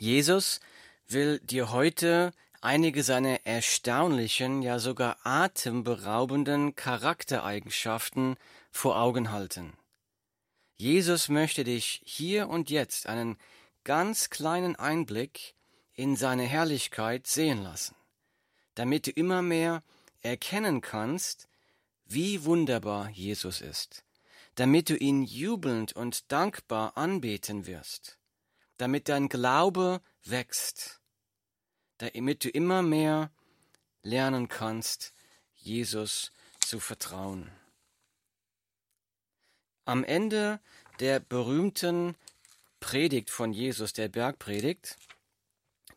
Jesus will dir heute einige seiner erstaunlichen, ja sogar atemberaubenden Charaktereigenschaften vor Augen halten. Jesus möchte dich hier und jetzt einen ganz kleinen Einblick in seine Herrlichkeit sehen lassen, damit du immer mehr erkennen kannst, wie wunderbar Jesus ist, damit du ihn jubelnd und dankbar anbeten wirst, damit dein Glaube wächst, damit du immer mehr lernen kannst, Jesus zu vertrauen. Am Ende der berühmten Predigt von Jesus, der Bergpredigt,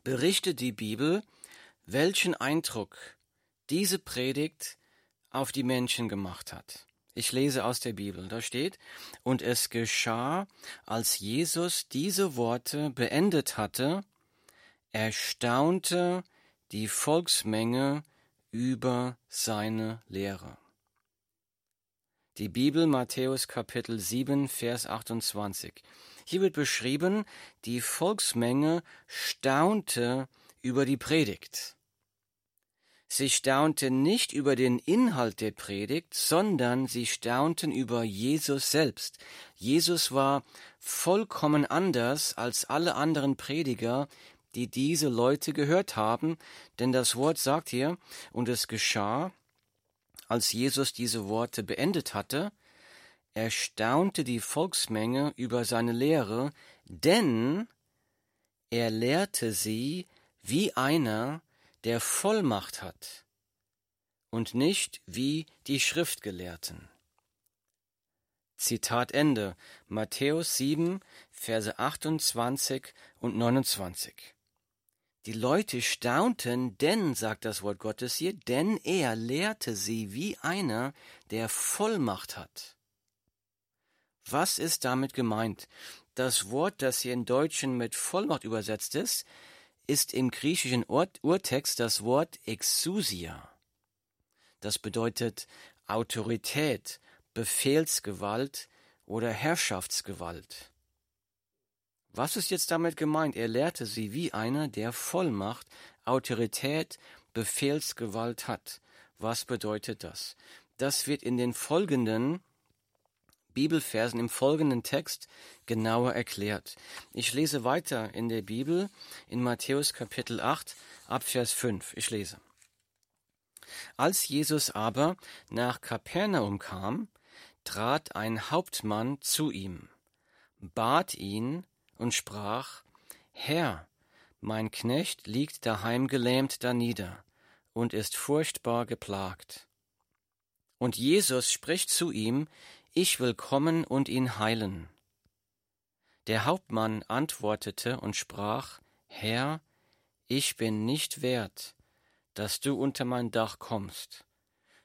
berichtet die Bibel, welchen Eindruck diese Predigt auf die Menschen gemacht hat. Ich lese aus der Bibel, da steht, und es geschah, als Jesus diese Worte beendet hatte, erstaunte die Volksmenge über seine Lehre. Die Bibel Matthäus Kapitel 7 Vers 28. Hier wird beschrieben, die Volksmenge staunte über die Predigt. Sie staunten nicht über den Inhalt der Predigt, sondern sie staunten über Jesus selbst. Jesus war vollkommen anders als alle anderen Prediger, die diese Leute gehört haben, denn das Wort sagt hier, und es geschah, als Jesus diese Worte beendet hatte, erstaunte die Volksmenge über seine Lehre, denn er lehrte sie wie einer, der Vollmacht hat und nicht wie die Schriftgelehrten. Zitat Ende. Matthäus 7, Verse 28 und 29. Die Leute staunten, denn, sagt das Wort Gottes hier, denn er lehrte sie wie einer, der Vollmacht hat. Was ist damit gemeint? Das Wort, das hier im Deutschen mit Vollmacht übersetzt ist, ist im griechischen Ur Urtext das Wort Exousia. Das bedeutet Autorität, Befehlsgewalt oder Herrschaftsgewalt. Was ist jetzt damit gemeint? Er lehrte sie wie einer, der Vollmacht, Autorität, Befehlsgewalt hat. Was bedeutet das? Das wird in den folgenden Bibelversen im folgenden Text genauer erklärt. Ich lese weiter in der Bibel in Matthäus Kapitel 8 ab Vers 5. Ich lese. Als Jesus aber nach Kapernaum kam, trat ein Hauptmann zu ihm, bat ihn, und sprach, Herr, mein Knecht liegt daheim gelähmt danieder und ist furchtbar geplagt. Und Jesus spricht zu ihm, Ich will kommen und ihn heilen. Der Hauptmann antwortete und sprach, Herr, ich bin nicht wert, dass du unter mein Dach kommst,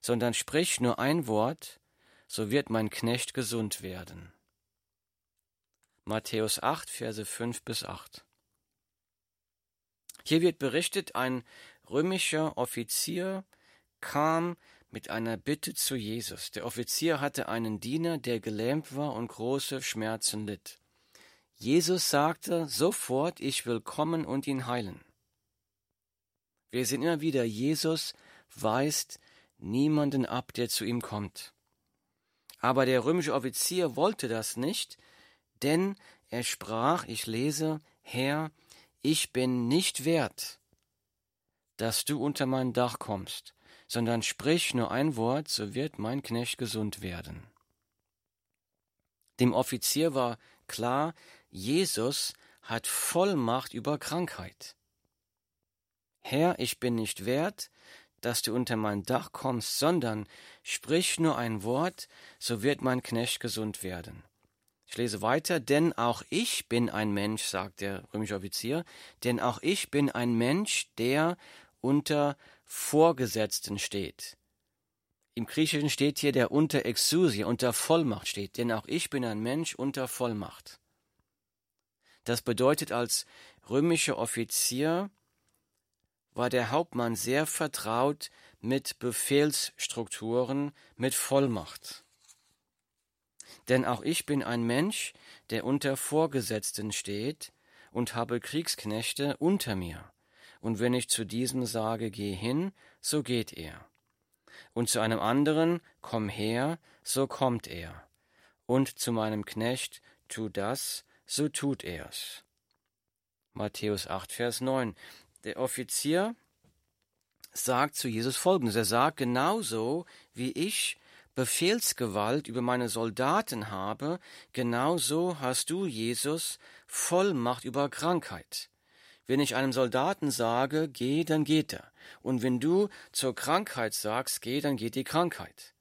sondern sprich nur ein Wort, so wird mein Knecht gesund werden. Matthäus 8, Verse 5 bis 8. Hier wird berichtet, ein römischer Offizier kam mit einer Bitte zu Jesus. Der Offizier hatte einen Diener, der gelähmt war und große Schmerzen litt. Jesus sagte sofort, ich will kommen und ihn heilen. Wir sehen immer wieder, Jesus weist niemanden ab, der zu ihm kommt. Aber der römische Offizier wollte das nicht, denn er sprach, ich lese, Herr, ich bin nicht wert, dass du unter mein Dach kommst, sondern sprich nur ein Wort, so wird mein Knecht gesund werden. Dem Offizier war klar, Jesus hat Vollmacht über Krankheit. Herr, ich bin nicht wert, dass du unter mein Dach kommst, sondern sprich nur ein Wort, so wird mein Knecht gesund werden. Ich lese weiter, denn auch ich bin ein Mensch, sagt der römische Offizier, denn auch ich bin ein Mensch, der unter Vorgesetzten steht. Im Griechischen steht hier, der unter Exousia, unter Vollmacht steht, denn auch ich bin ein Mensch unter Vollmacht. Das bedeutet, als römischer Offizier war der Hauptmann sehr vertraut mit Befehlsstrukturen, mit Vollmacht. Denn auch ich bin ein Mensch, der unter Vorgesetzten steht, und habe Kriegsknechte unter mir. Und wenn ich zu diesem sage, geh hin, so geht er. Und zu einem anderen, komm her, so kommt er. Und zu meinem Knecht, tu das, so tut er's. Matthäus 8, Vers 9. Der Offizier sagt zu Jesus folgendes. Er sagt, genauso wie ich Befehlsgewalt über meine Soldaten habe, genauso hast du, Jesus, Vollmacht über Krankheit. Wenn ich einem Soldaten sage, geh, dann geht er. Und wenn du zur Krankheit sagst, geh, dann geht die Krankheit.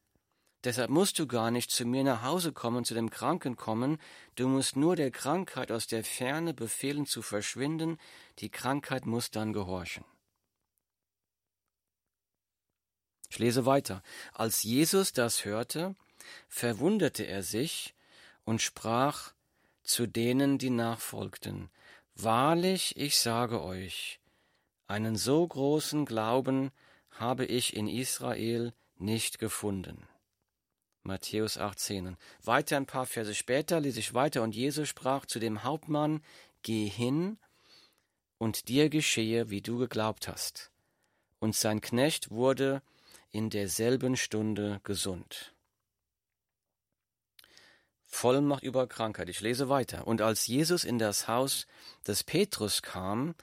Deshalb musst du gar nicht zu mir nach Hause kommen, zu dem Kranken kommen, du musst nur der Krankheit aus der Ferne befehlen zu verschwinden, die Krankheit muss dann gehorchen. Ich lese weiter. Als Jesus das hörte, verwunderte er sich und sprach zu denen, die nachfolgten, Wahrlich, ich sage euch, einen so großen Glauben habe ich in Israel nicht gefunden. Matthäus 18. Weiter ein paar Verse später lese ich weiter und Jesus sprach zu dem Hauptmann, Geh hin und dir geschehe, wie du geglaubt hast. Und sein Knecht wurde in derselben Stunde gesund. Vollmacht über Krankheit. Ich lese weiter. Und als Jesus in das Haus des Petrus kam,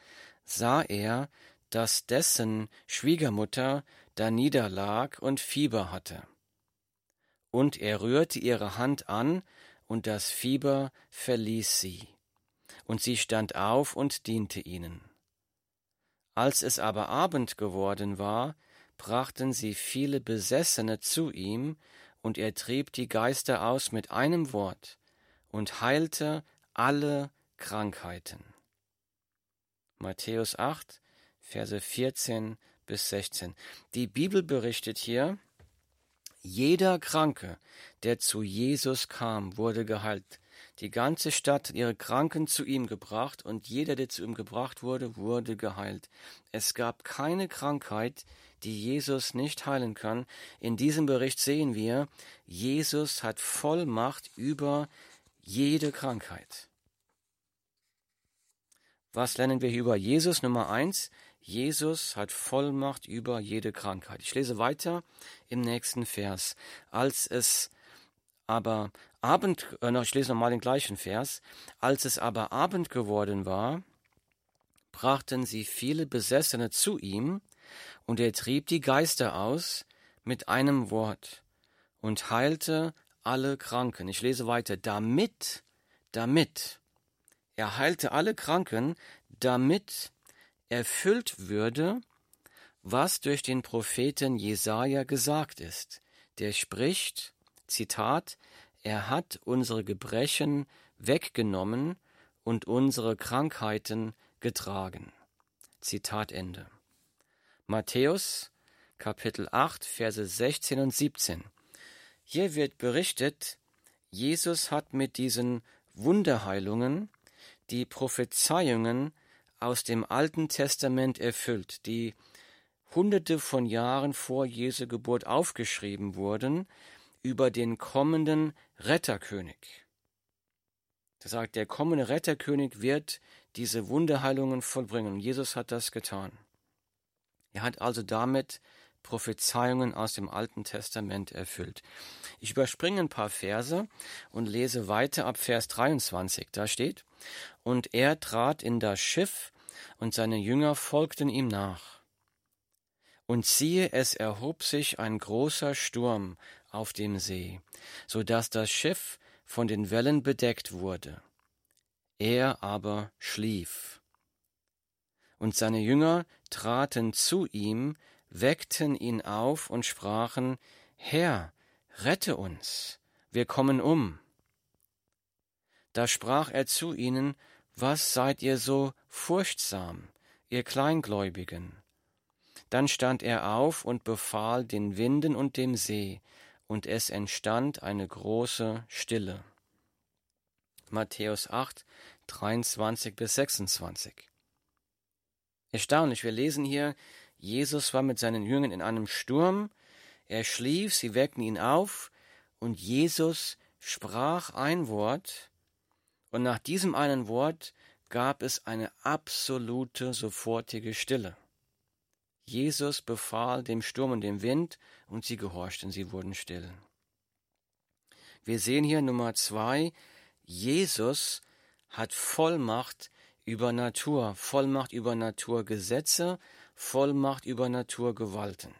sah er, dass dessen Schwiegermutter da niederlag und Fieber hatte. Und er rührte ihre Hand an, und das Fieber verließ sie. Und sie stand auf und diente ihnen. Als es aber Abend geworden war, brachten sie viele Besessene zu ihm, und er trieb die Geister aus mit einem Wort und heilte alle Krankheiten. Matthäus 8, Verse 14 bis 16. Die Bibel berichtet hier, jeder Kranke, der zu Jesus kam, wurde geheilt. Die ganze Stadt hat ihre Kranken zu ihm gebracht und jeder, der zu ihm gebracht wurde, wurde geheilt. Es gab keine Krankheit, die Jesus nicht heilen kann. In diesem Bericht sehen wir, Jesus hat Vollmacht über jede Krankheit. Was lernen wir hier über Jesus? Nummer eins, Jesus hat Vollmacht über jede Krankheit. Ich lese weiter im nächsten Vers. Als es aber Abend, äh, ich lese nochmal den gleichen Vers. Als es aber Abend geworden war, brachten sie viele Besessene zu ihm, und er trieb die Geister aus mit einem Wort und heilte alle Kranken. Ich lese weiter. Damit, damit, er heilte alle Kranken, damit erfüllt würde, was durch den Propheten Jesaja gesagt ist. Der spricht, Zitat, er hat unsere Gebrechen weggenommen und unsere Krankheiten getragen. Zitat Ende. Matthäus Kapitel 8 Verse 16 und 17. Hier wird berichtet, Jesus hat mit diesen Wunderheilungen die Prophezeiungen aus dem Alten Testament erfüllt, die hunderte von Jahren vor Jesu Geburt aufgeschrieben wurden, über den kommenden Retterkönig. Er sagt, der kommende Retterkönig wird diese Wunderheilungen vollbringen. Jesus hat das getan. Er hat also damit Prophezeiungen aus dem Alten Testament erfüllt. Ich überspringe ein paar Verse und lese weiter ab Vers 23. Da steht, und er trat in das Schiff, und seine Jünger folgten ihm nach. Und siehe, es erhob sich ein großer Sturm auf dem See, so dass das Schiff von den Wellen bedeckt wurde. Er aber schlief. Und seine Jünger traten zu ihm, weckten ihn auf und sprachen, Herr, rette uns, wir kommen um. Da sprach er zu ihnen, Was seid ihr so furchtsam, ihr Kleingläubigen? Dann stand er auf und befahl den Winden und dem See, und es entstand eine große Stille. Matthäus 8, 23 bis 26. Erstaunlich, wir lesen hier, Jesus war mit seinen Jüngern in einem Sturm, er schlief, sie weckten ihn auf, und Jesus sprach ein Wort, und nach diesem einen Wort gab es eine absolute, sofortige Stille. Jesus befahl dem Sturm und dem Wind, und sie gehorchten, sie wurden still. Wir sehen hier Nummer zwei, Jesus hat Vollmacht über Natur, Vollmacht über Naturgesetze, Vollmacht über Naturgewalten.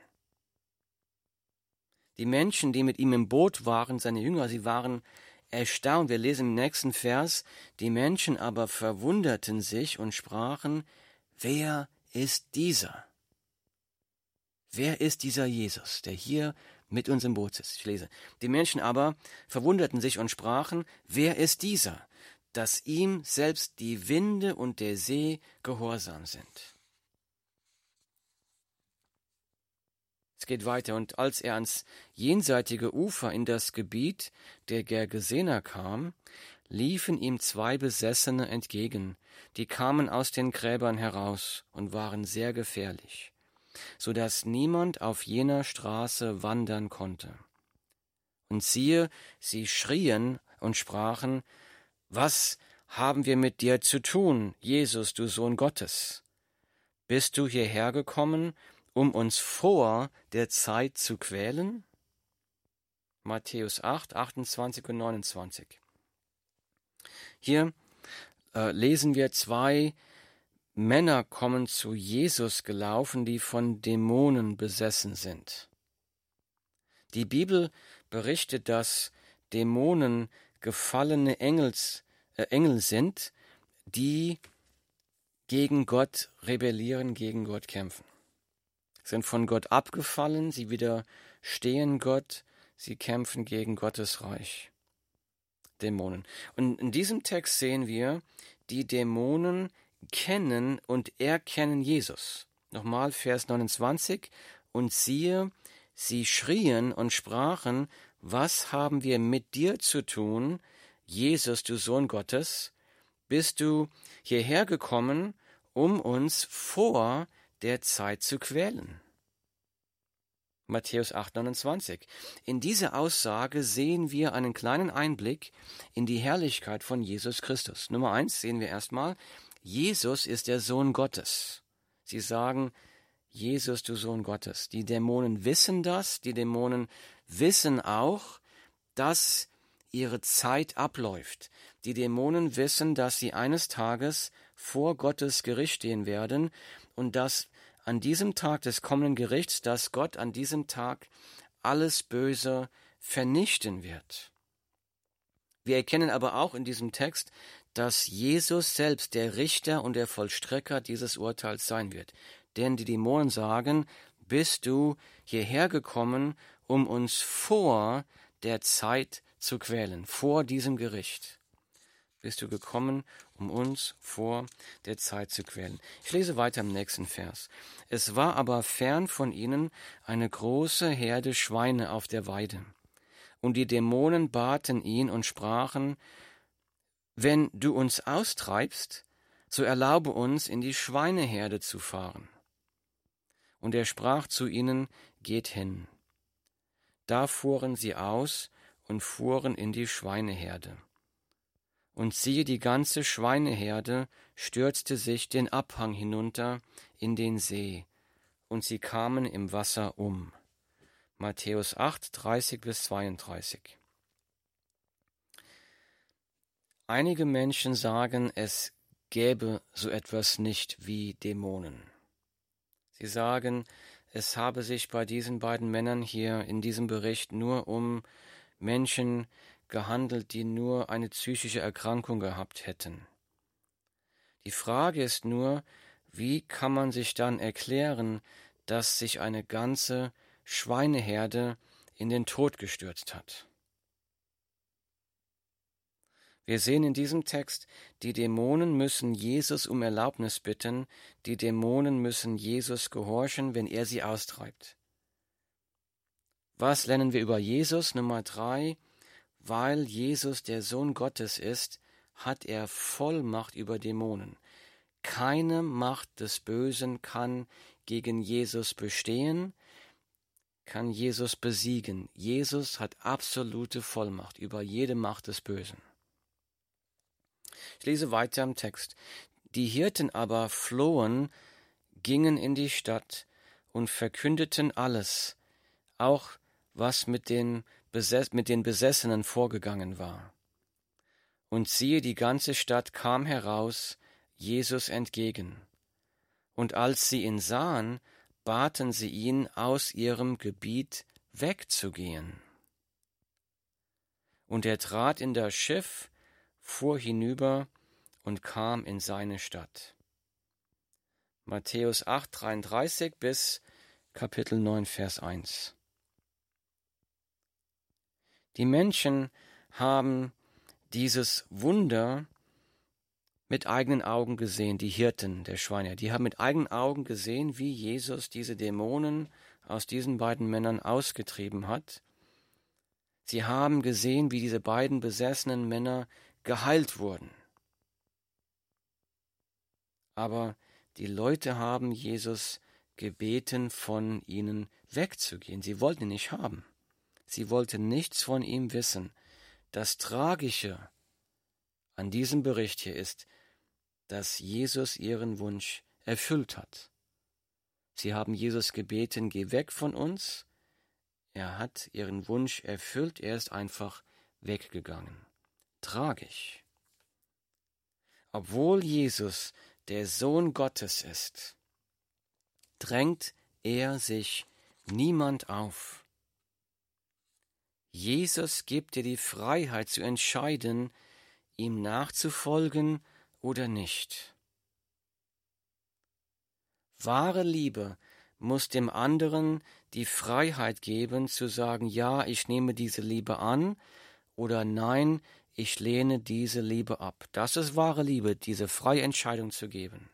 Die Menschen, die mit ihm im Boot waren, seine Jünger, sie waren erstaunt. Wir lesen im nächsten Vers, die Menschen aber verwunderten sich und sprachen, wer ist dieser? Wer ist dieser Jesus, der hier mit uns im Boot ist? Ich lese. Die Menschen aber verwunderten sich und sprachen, wer ist dieser, dass ihm selbst die Winde und der See gehorsam sind? Es geht weiter, und als er ans jenseitige Ufer in das Gebiet der Gergesener kam, liefen ihm zwei Besessene entgegen, die kamen aus den Gräbern heraus und waren sehr gefährlich so dass niemand auf jener Straße wandern konnte. Und siehe, sie schrien und sprachen, Was haben wir mit dir zu tun, Jesus, du Sohn Gottes? Bist du hierher gekommen, um uns vor der Zeit zu quälen? Matthäus 8, 28 und 29. Hier äh, lesen wir zwei Männer kommen zu Jesus gelaufen, die von Dämonen besessen sind. Die Bibel berichtet, dass Dämonen gefallene Engels, Engel sind, die gegen Gott rebellieren, gegen Gott kämpfen. Sind von Gott abgefallen, sie widerstehen Gott, sie kämpfen gegen Gottes Reich. Dämonen. Und in diesem Text sehen wir, die Dämonen kennen und erkennen Jesus. Nochmal Vers 29. Und siehe, sie schrien und sprachen, was haben wir mit dir zu tun, Jesus, du Sohn Gottes? Bist du hierher gekommen, um uns vor der Zeit zu quälen? Matthäus 8, 29. In dieser Aussage sehen wir einen kleinen Einblick in die Herrlichkeit von Jesus Christus. Nummer eins sehen wir erstmal, Jesus ist der Sohn Gottes. Sie sagen, Jesus, du Sohn Gottes. Die Dämonen wissen das, die Dämonen wissen auch, dass ihre Zeit abläuft. Die Dämonen wissen, dass sie eines Tages vor Gottes Gericht stehen werden und dass an diesem Tag des kommenden Gerichts, dass Gott an diesem Tag alles Böse vernichten wird. Wir erkennen aber auch in diesem Text, dass Jesus selbst der Richter und der Vollstrecker dieses Urteils sein wird. Denn die Dämonen sagen, bist du hierher gekommen, um uns vor der Zeit zu quälen, vor diesem Gericht. Bist du gekommen, um uns vor der Zeit zu quälen. Ich lese weiter im nächsten Vers. Es war aber fern von ihnen eine große Herde Schweine auf der Weide. Und die Dämonen baten ihn und sprachen, wenn du uns austreibst, so erlaube uns, in die Schweineherde zu fahren. Und er sprach zu ihnen, Geht hin. Da fuhren sie aus und fuhren in die Schweineherde. Und siehe, die ganze Schweineherde stürzte sich den Abhang hinunter in den See, und sie kamen im Wasser um. Matthäus 8, 30 bis 32. Einige Menschen sagen, es gäbe so etwas nicht wie Dämonen. Sie sagen, es habe sich bei diesen beiden Männern hier in diesem Bericht nur um Menschen gehandelt, die nur eine psychische Erkrankung gehabt hätten. Die Frage ist nur, wie kann man sich dann erklären, dass sich eine ganze Schweineherde in den Tod gestürzt hat? Wir sehen in diesem Text, die Dämonen müssen Jesus um Erlaubnis bitten, die Dämonen müssen Jesus gehorchen, wenn er sie austreibt. Was lernen wir über Jesus? Nummer drei, weil Jesus der Sohn Gottes ist, hat er Vollmacht über Dämonen. Keine Macht des Bösen kann gegen Jesus bestehen, kann Jesus besiegen. Jesus hat absolute Vollmacht über jede Macht des Bösen. Ich lese weiter im Text. Die Hirten aber flohen, gingen in die Stadt und verkündeten alles, auch was mit den, Besess mit den Besessenen vorgegangen war. Und siehe, die ganze Stadt kam heraus Jesus entgegen. Und als sie ihn sahen, baten sie ihn, aus ihrem Gebiet wegzugehen. Und er trat in das Schiff, fuhr hinüber und kam in seine Stadt. Matthäus 8, 33 bis Kapitel 9, Vers 1. Die Menschen haben dieses Wunder mit eigenen Augen gesehen, die Hirten der Schweine, die haben mit eigenen Augen gesehen, wie Jesus diese Dämonen aus diesen beiden Männern ausgetrieben hat. Sie haben gesehen, wie diese beiden besessenen Männer geheilt wurden. Aber die Leute haben Jesus gebeten, von ihnen wegzugehen. Sie wollten ihn nicht haben. Sie wollten nichts von ihm wissen. Das Tragische an diesem Bericht hier ist, dass Jesus ihren Wunsch erfüllt hat. Sie haben Jesus gebeten, geh weg von uns. Er hat ihren Wunsch erfüllt, er ist einfach weggegangen. Tragisch. Obwohl Jesus der Sohn Gottes ist, drängt er sich niemand auf. Jesus gibt dir die Freiheit zu entscheiden, ihm nachzufolgen oder nicht. Wahre Liebe muss dem anderen die Freiheit geben zu sagen, ja, ich nehme diese Liebe an oder nein, ich lehne diese Liebe ab. Das ist wahre Liebe, diese freie Entscheidung zu geben.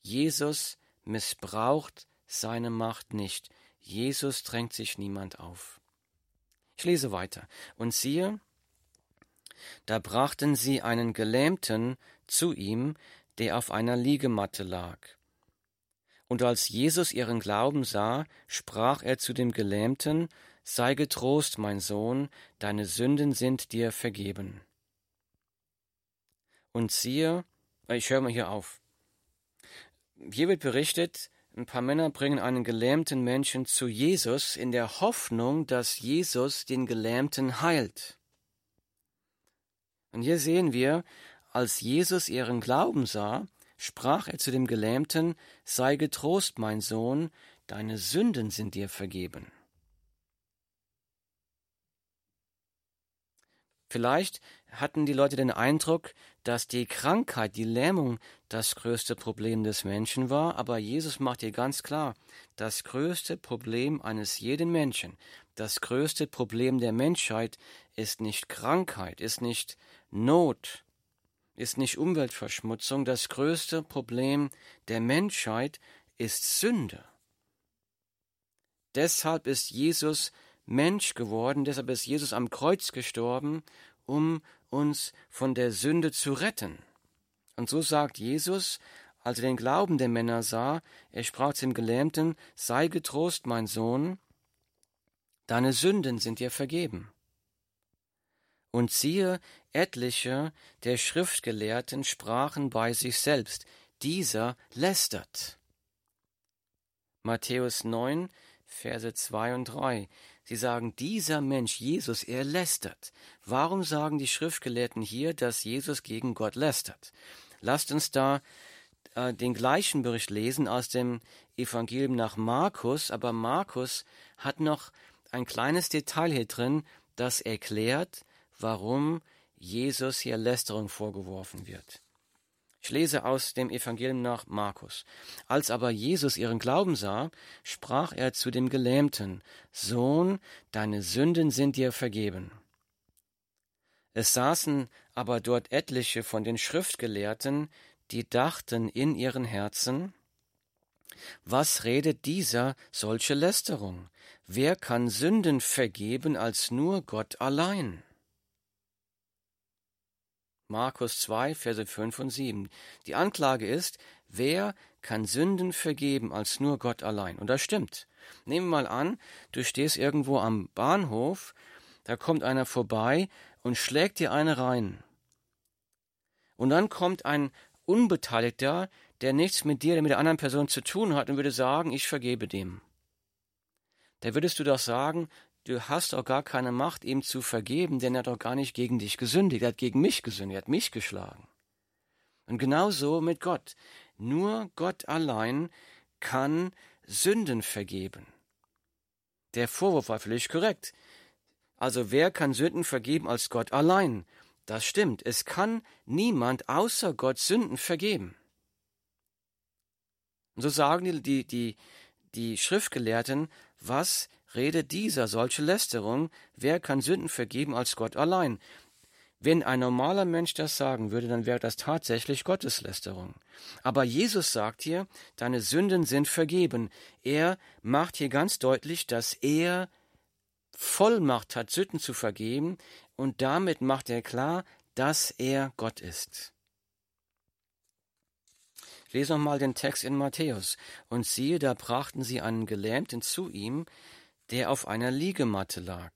Jesus missbraucht seine Macht nicht. Jesus drängt sich niemand auf. Ich lese weiter. Und siehe, da brachten sie einen Gelähmten zu ihm, der auf einer Liegematte lag. Und als Jesus ihren Glauben sah, sprach er zu dem Gelähmten, Sei getrost, mein Sohn, deine Sünden sind dir vergeben. Und siehe, ich höre mal hier auf. Hier wird berichtet, ein paar Männer bringen einen gelähmten Menschen zu Jesus in der Hoffnung, dass Jesus den Gelähmten heilt. Und hier sehen wir, als Jesus ihren Glauben sah, sprach er zu dem Gelähmten, Sei getrost, mein Sohn, deine Sünden sind dir vergeben. Vielleicht hatten die Leute den Eindruck, dass die Krankheit, die Lähmung das größte Problem des Menschen war, aber Jesus macht hier ganz klar, das größte Problem eines jeden Menschen, das größte Problem der Menschheit ist nicht Krankheit, ist nicht Not, ist nicht Umweltverschmutzung, das größte Problem der Menschheit ist Sünde. Deshalb ist Jesus Mensch geworden, deshalb ist Jesus am Kreuz gestorben, um uns von der Sünde zu retten. Und so sagt Jesus, als er den Glauben der Männer sah, er sprach zum Gelähmten, sei getrost, mein Sohn, deine Sünden sind dir vergeben. Und siehe, etliche der Schriftgelehrten sprachen bei sich selbst, dieser lästert. Matthäus 9, Verse 2 und 3. Sie sagen, dieser Mensch, Jesus, er lästert. Warum sagen die Schriftgelehrten hier, dass Jesus gegen Gott lästert? Lasst uns da äh, den gleichen Bericht lesen aus dem Evangelium nach Markus, aber Markus hat noch ein kleines Detail hier drin, das erklärt, warum Jesus hier Lästerung vorgeworfen wird. Ich lese aus dem Evangelium nach Markus. Als aber Jesus ihren Glauben sah, sprach er zu dem Gelähmten, Sohn, deine Sünden sind dir vergeben. Es saßen aber dort etliche von den Schriftgelehrten, die dachten in ihren Herzen, was redet dieser solche Lästerung? Wer kann Sünden vergeben als nur Gott allein? Markus 2, Verse 5 und 7. Die Anklage ist, wer kann Sünden vergeben als nur Gott allein? Und das stimmt. Nehmen wir mal an, du stehst irgendwo am Bahnhof, da kommt einer vorbei und schlägt dir eine rein. Und dann kommt ein Unbeteiligter, der nichts mit dir, mit der anderen Person zu tun hat und würde sagen, ich vergebe dem. Da würdest du doch sagen, du hast doch gar keine Macht, ihm zu vergeben, denn er hat doch gar nicht gegen dich gesündigt, er hat gegen mich gesündigt, er hat mich geschlagen. Und genauso mit Gott. Nur Gott allein kann Sünden vergeben. Der Vorwurf war völlig korrekt. Also wer kann Sünden vergeben als Gott allein? Das stimmt. Es kann niemand außer Gott Sünden vergeben. Und so sagen die, die, die, die Schriftgelehrten, was redet dieser solche Lästerung? Wer kann Sünden vergeben als Gott allein? Wenn ein normaler Mensch das sagen würde, dann wäre das tatsächlich Gotteslästerung. Aber Jesus sagt hier, deine Sünden sind vergeben. Er macht hier ganz deutlich, dass er Vollmacht hat, Sünden zu vergeben, und damit macht er klar, dass er Gott ist. Ich lese nochmal den Text in Matthäus. Und siehe, da brachten sie einen Gelähmten zu ihm, der auf einer Liegematte lag.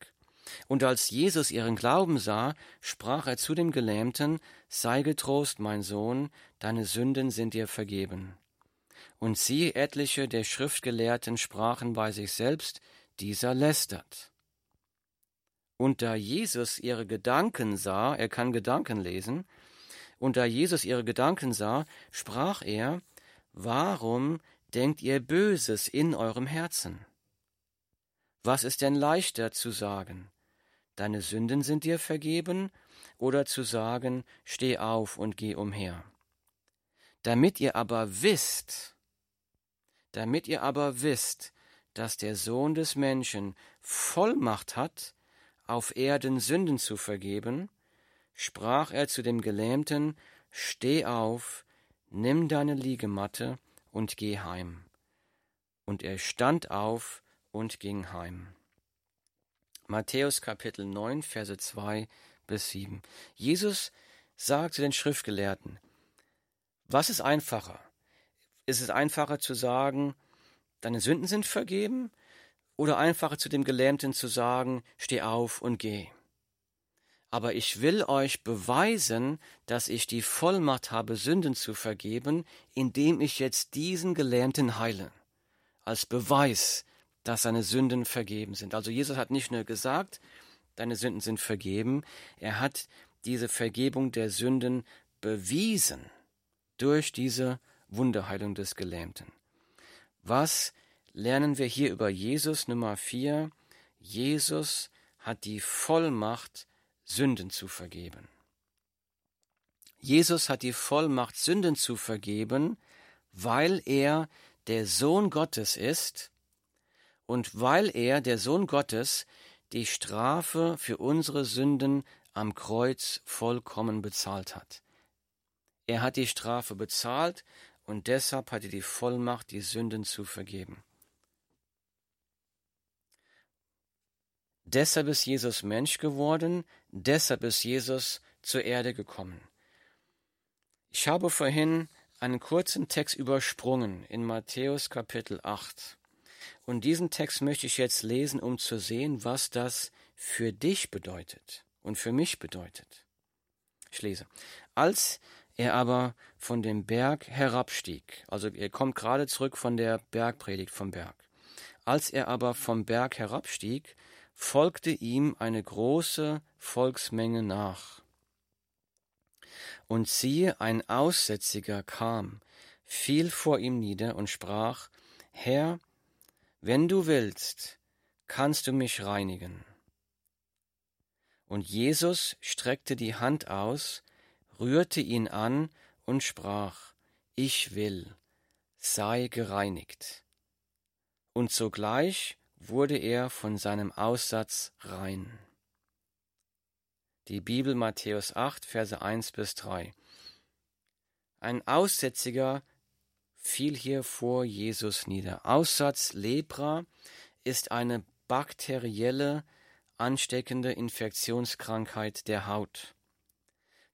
Und als Jesus ihren Glauben sah, sprach er zu dem Gelähmten, Sei getrost, mein Sohn, deine Sünden sind dir vergeben. Und siehe, etliche der Schriftgelehrten sprachen bei sich selbst, dieser lästert. Und da Jesus ihre Gedanken sah, er kann Gedanken lesen, und da Jesus ihre Gedanken sah, sprach er, Warum denkt ihr Böses in eurem Herzen? Was ist denn leichter zu sagen? deine Sünden sind dir vergeben, oder zu sagen, steh auf und geh umher. Damit ihr aber wisst, damit ihr aber wisst, dass der Sohn des Menschen Vollmacht hat, auf Erden Sünden zu vergeben, sprach er zu dem Gelähmten, Steh auf, nimm deine Liegematte und geh heim. Und er stand auf und ging heim. Matthäus Kapitel 9, Verse 2 bis 7. Jesus sagt zu den Schriftgelehrten, was ist einfacher? Ist es einfacher zu sagen, deine Sünden sind vergeben? Oder einfacher zu dem Gelähmten zu sagen, steh auf und geh? Aber ich will euch beweisen, dass ich die Vollmacht habe, Sünden zu vergeben, indem ich jetzt diesen Gelähmten heile. Als Beweis, dass seine Sünden vergeben sind. Also Jesus hat nicht nur gesagt, deine Sünden sind vergeben, er hat diese Vergebung der Sünden bewiesen durch diese Wunderheilung des Gelähmten. Was lernen wir hier über Jesus? Nummer vier. Jesus hat die Vollmacht, Sünden zu vergeben. Jesus hat die Vollmacht, Sünden zu vergeben, weil er der Sohn Gottes ist und weil er, der Sohn Gottes, die Strafe für unsere Sünden am Kreuz vollkommen bezahlt hat. Er hat die Strafe bezahlt und deshalb hat er die Vollmacht, die Sünden zu vergeben. Deshalb ist Jesus Mensch geworden, deshalb ist Jesus zur Erde gekommen. Ich habe vorhin einen kurzen Text übersprungen in Matthäus Kapitel 8. Und diesen Text möchte ich jetzt lesen, um zu sehen, was das für dich bedeutet und für mich bedeutet. Ich lese. Als er aber von dem Berg herabstieg, also er kommt gerade zurück von der Bergpredigt vom Berg. Als er aber vom Berg herabstieg, folgte ihm eine große Volksmenge nach. Und siehe, ein Aussätziger kam, fiel vor ihm nieder und sprach, Herr, wenn du willst, kannst du mich reinigen. Und Jesus streckte die Hand aus, rührte ihn an und sprach, Ich will, sei gereinigt. Und sogleich wurde er von seinem Aussatz rein. Die Bibel Matthäus 8, Verse 1 bis 3. Ein Aussätziger fiel hier vor Jesus nieder. Aussatz Lepra ist eine bakterielle, ansteckende Infektionskrankheit der Haut.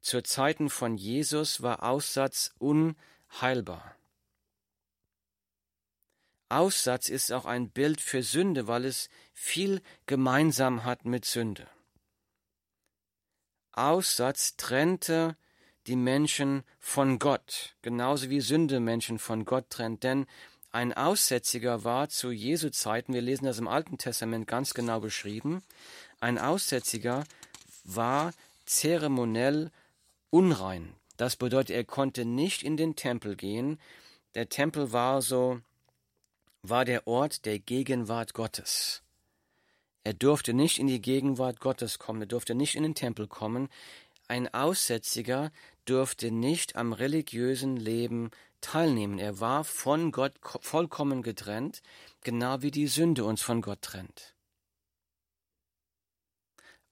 Zu Zeiten von Jesus war Aussatz unheilbar. Aussatz ist auch ein Bild für Sünde, weil es viel gemeinsam hat mit Sünde. Aussatz trennte die Menschen von Gott, genauso wie Sünde Menschen von Gott trennt. Denn ein Aussätziger war zu Jesu Zeiten, wir lesen das im Alten Testament ganz genau beschrieben, ein Aussätziger war zeremoniell unrein. Das bedeutet, er konnte nicht in den Tempel gehen. Der Tempel war so, war der Ort der Gegenwart Gottes. Er durfte nicht in die Gegenwart Gottes kommen, er durfte nicht in den Tempel kommen. Ein Aussätziger durfte nicht am religiösen Leben teilnehmen. Er war von Gott vollkommen getrennt, genau wie die Sünde uns von Gott trennt.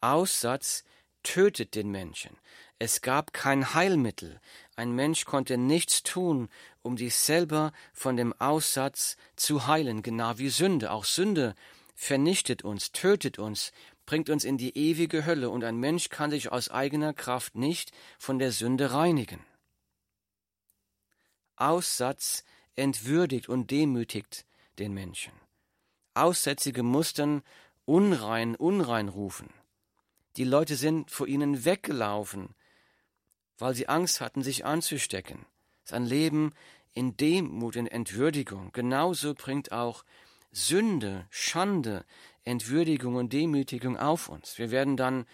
Aussatz tötet den Menschen. Es gab kein Heilmittel. Ein Mensch konnte nichts tun, um sich selber von dem Aussatz zu heilen, genau wie Sünde. Auch Sünde vernichtet uns, tötet uns, bringt uns in die ewige Hölle, und ein Mensch kann sich aus eigener Kraft nicht von der Sünde reinigen. Aussatz entwürdigt und demütigt den Menschen. Aussätzige mussten unrein, unrein rufen. Die Leute sind vor ihnen weggelaufen, weil sie Angst hatten, sich anzustecken. Es ist ein Leben in Demut, in Entwürdigung. Genauso bringt auch Sünde, Schande, Entwürdigung und Demütigung auf uns. Wir werden dann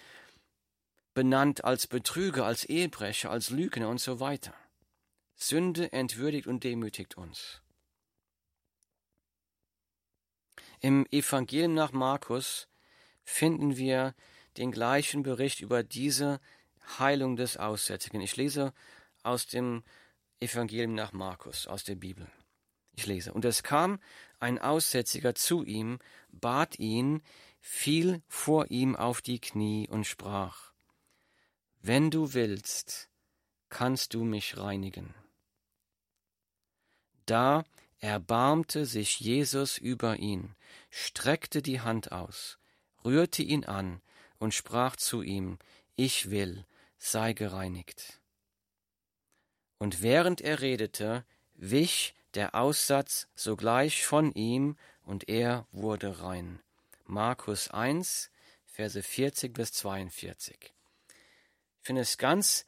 benannt als Betrüger, als Ehebrecher, als Lügner und so weiter. Sünde entwürdigt und demütigt uns. Im Evangelium nach Markus finden wir den gleichen Bericht über diese Heilung des Aussätzigen. Ich lese aus dem Evangelium nach Markus, aus der Bibel. Ich lese. Und es kam ein Aussätziger zu ihm, bat ihn, fiel vor ihm auf die Knie und sprach, Wenn du willst, kannst du mich reinigen. Da erbarmte sich Jesus über ihn, streckte die Hand aus, rührte ihn an und sprach zu ihm, Ich will, sei gereinigt. Und während er redete, wich der Aussatz sogleich von ihm, und er wurde rein. Markus 1, Verse 40 bis 42. Ich finde es ganz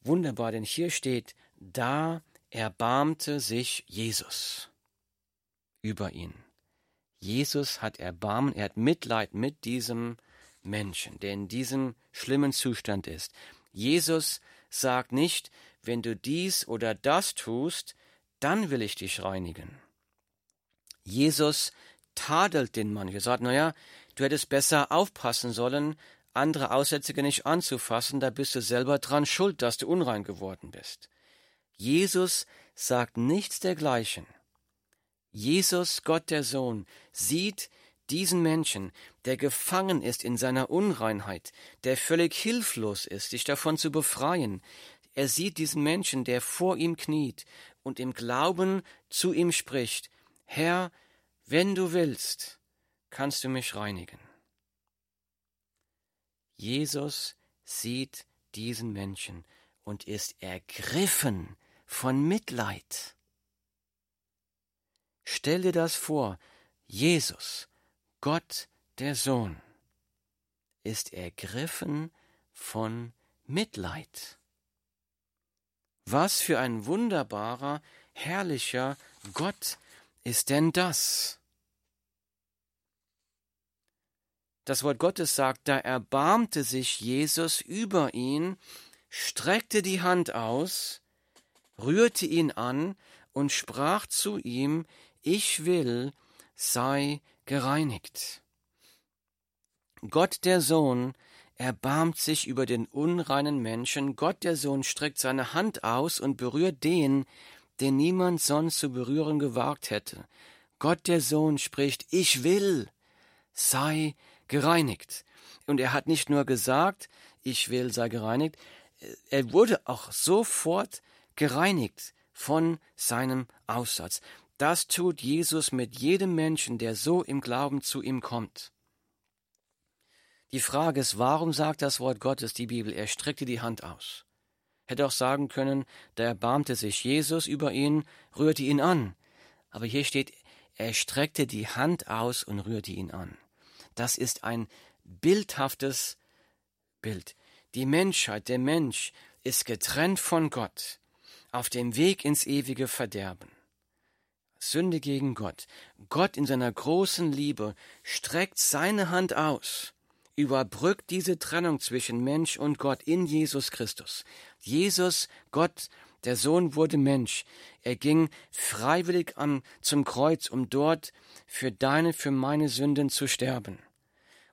wunderbar, denn hier steht, da erbarmte sich Jesus über ihn. Jesus hat Erbarmen, er hat Mitleid mit diesem Menschen, der in diesem schlimmen Zustand ist. Jesus sagt nicht, wenn du dies oder das tust, dann will ich dich reinigen. Jesus tadelt den Mann. Er sagt, naja, du hättest besser aufpassen sollen, andere Aussätzige nicht anzufassen, da bist du selber dran schuld, dass du unrein geworden bist. Jesus sagt nichts dergleichen. Jesus, Gott der Sohn, sieht diesen Menschen, der gefangen ist in seiner Unreinheit, der völlig hilflos ist, sich davon zu befreien, er sieht diesen Menschen, der vor ihm kniet und im Glauben zu ihm spricht, Herr, wenn du willst, kannst du mich reinigen. Jesus sieht diesen Menschen und ist ergriffen von Mitleid. Stell dir das vor, Jesus, Gott der Sohn, ist ergriffen von Mitleid. Was für ein wunderbarer, herrlicher Gott ist denn das? Das Wort Gottes sagt, da erbarmte sich Jesus über ihn, streckte die Hand aus, rührte ihn an und sprach zu ihm, ich will, sei gereinigt. Gott der Sohn erbarmt sich über den unreinen Menschen, Gott der Sohn streckt seine Hand aus und berührt den, den niemand sonst zu berühren gewagt hätte. Gott der Sohn spricht, ich will, sei gereinigt. Und er hat nicht nur gesagt, ich will, sei gereinigt, er wurde auch sofort gereinigt von seinem Aussatz. Das tut Jesus mit jedem Menschen, der so im Glauben zu ihm kommt. Die Frage ist, warum sagt das Wort Gottes, die Bibel, er streckte die Hand aus? Hätte auch sagen können, da erbarmte sich Jesus über ihn, rührte ihn an. Aber hier steht, er streckte die Hand aus und rührte ihn an. Das ist ein bildhaftes Bild. Die Menschheit, der Mensch, ist getrennt von Gott, auf dem Weg ins ewige Verderben. Sünde gegen Gott. Gott in seiner großen Liebe streckt seine Hand aus, überbrückt diese Trennung zwischen Mensch und Gott in Jesus Christus. Jesus, Gott, der Sohn wurde Mensch. Er ging freiwillig am, zum Kreuz, um dort für deine, für meine Sünden zu sterben.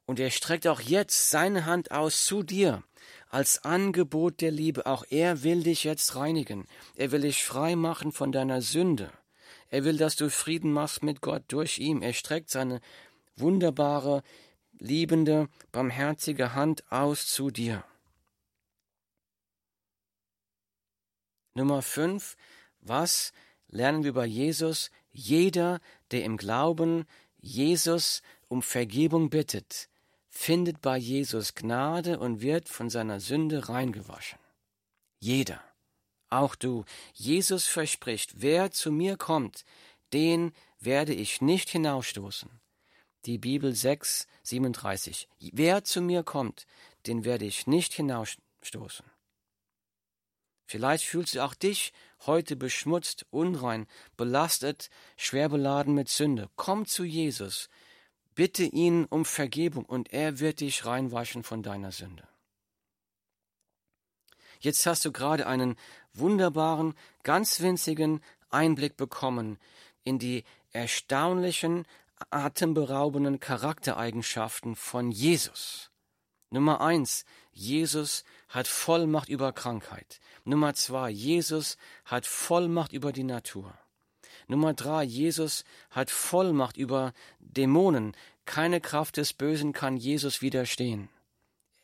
Und er streckt auch jetzt seine Hand aus zu dir als Angebot der Liebe. Auch er will dich jetzt reinigen. Er will dich frei machen von deiner Sünde. Er will, dass du Frieden machst mit Gott durch ihn. Er streckt seine wunderbare, liebende, barmherzige Hand aus zu dir. Nummer 5. Was lernen wir über Jesus? Jeder, der im Glauben Jesus um Vergebung bittet, findet bei Jesus Gnade und wird von seiner Sünde reingewaschen. Jeder. Auch du. Jesus verspricht, wer zu mir kommt, den werde ich nicht hinausstoßen. Die Bibel 6, 37. Wer zu mir kommt, den werde ich nicht hinausstoßen. Vielleicht fühlst du auch dich heute beschmutzt, unrein, belastet, schwer beladen mit Sünde. Komm zu Jesus, bitte ihn um Vergebung und er wird dich reinwaschen von deiner Sünde. Jetzt hast du gerade einen wunderbaren, ganz winzigen Einblick bekommen in die erstaunlichen, atemberaubenden Charaktereigenschaften von Jesus. Nummer eins, Jesus hat Vollmacht über Krankheit. Nummer zwei, Jesus hat Vollmacht über die Natur. Nummer drei, Jesus hat Vollmacht über Dämonen. Keine Kraft des Bösen kann Jesus widerstehen.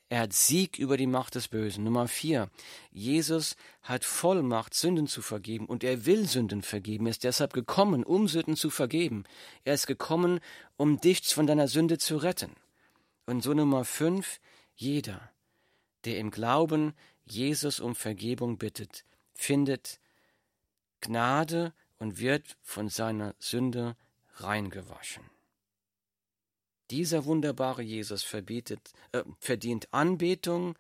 Er hat Sieg über die Macht des Bösen. Nummer vier. Jesus hat Vollmacht, Sünden zu vergeben und er will Sünden vergeben. Er ist deshalb gekommen, um Sünden zu vergeben. Er ist gekommen, um dich von deiner Sünde zu retten. Und so Nummer fünf. Jeder, der im Glauben Jesus um Vergebung bittet, findet Gnade und wird von seiner Sünde reingewaschen. Dieser wunderbare Jesus verbietet, äh, verdient Anbetung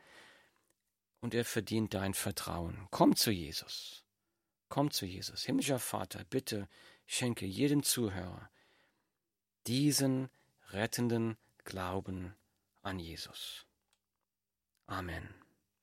und er verdient dein Vertrauen. Komm zu Jesus. Komm zu Jesus. Himmlischer Vater, bitte schenke jedem Zuhörer diesen rettenden Glauben an Jesus. Amen.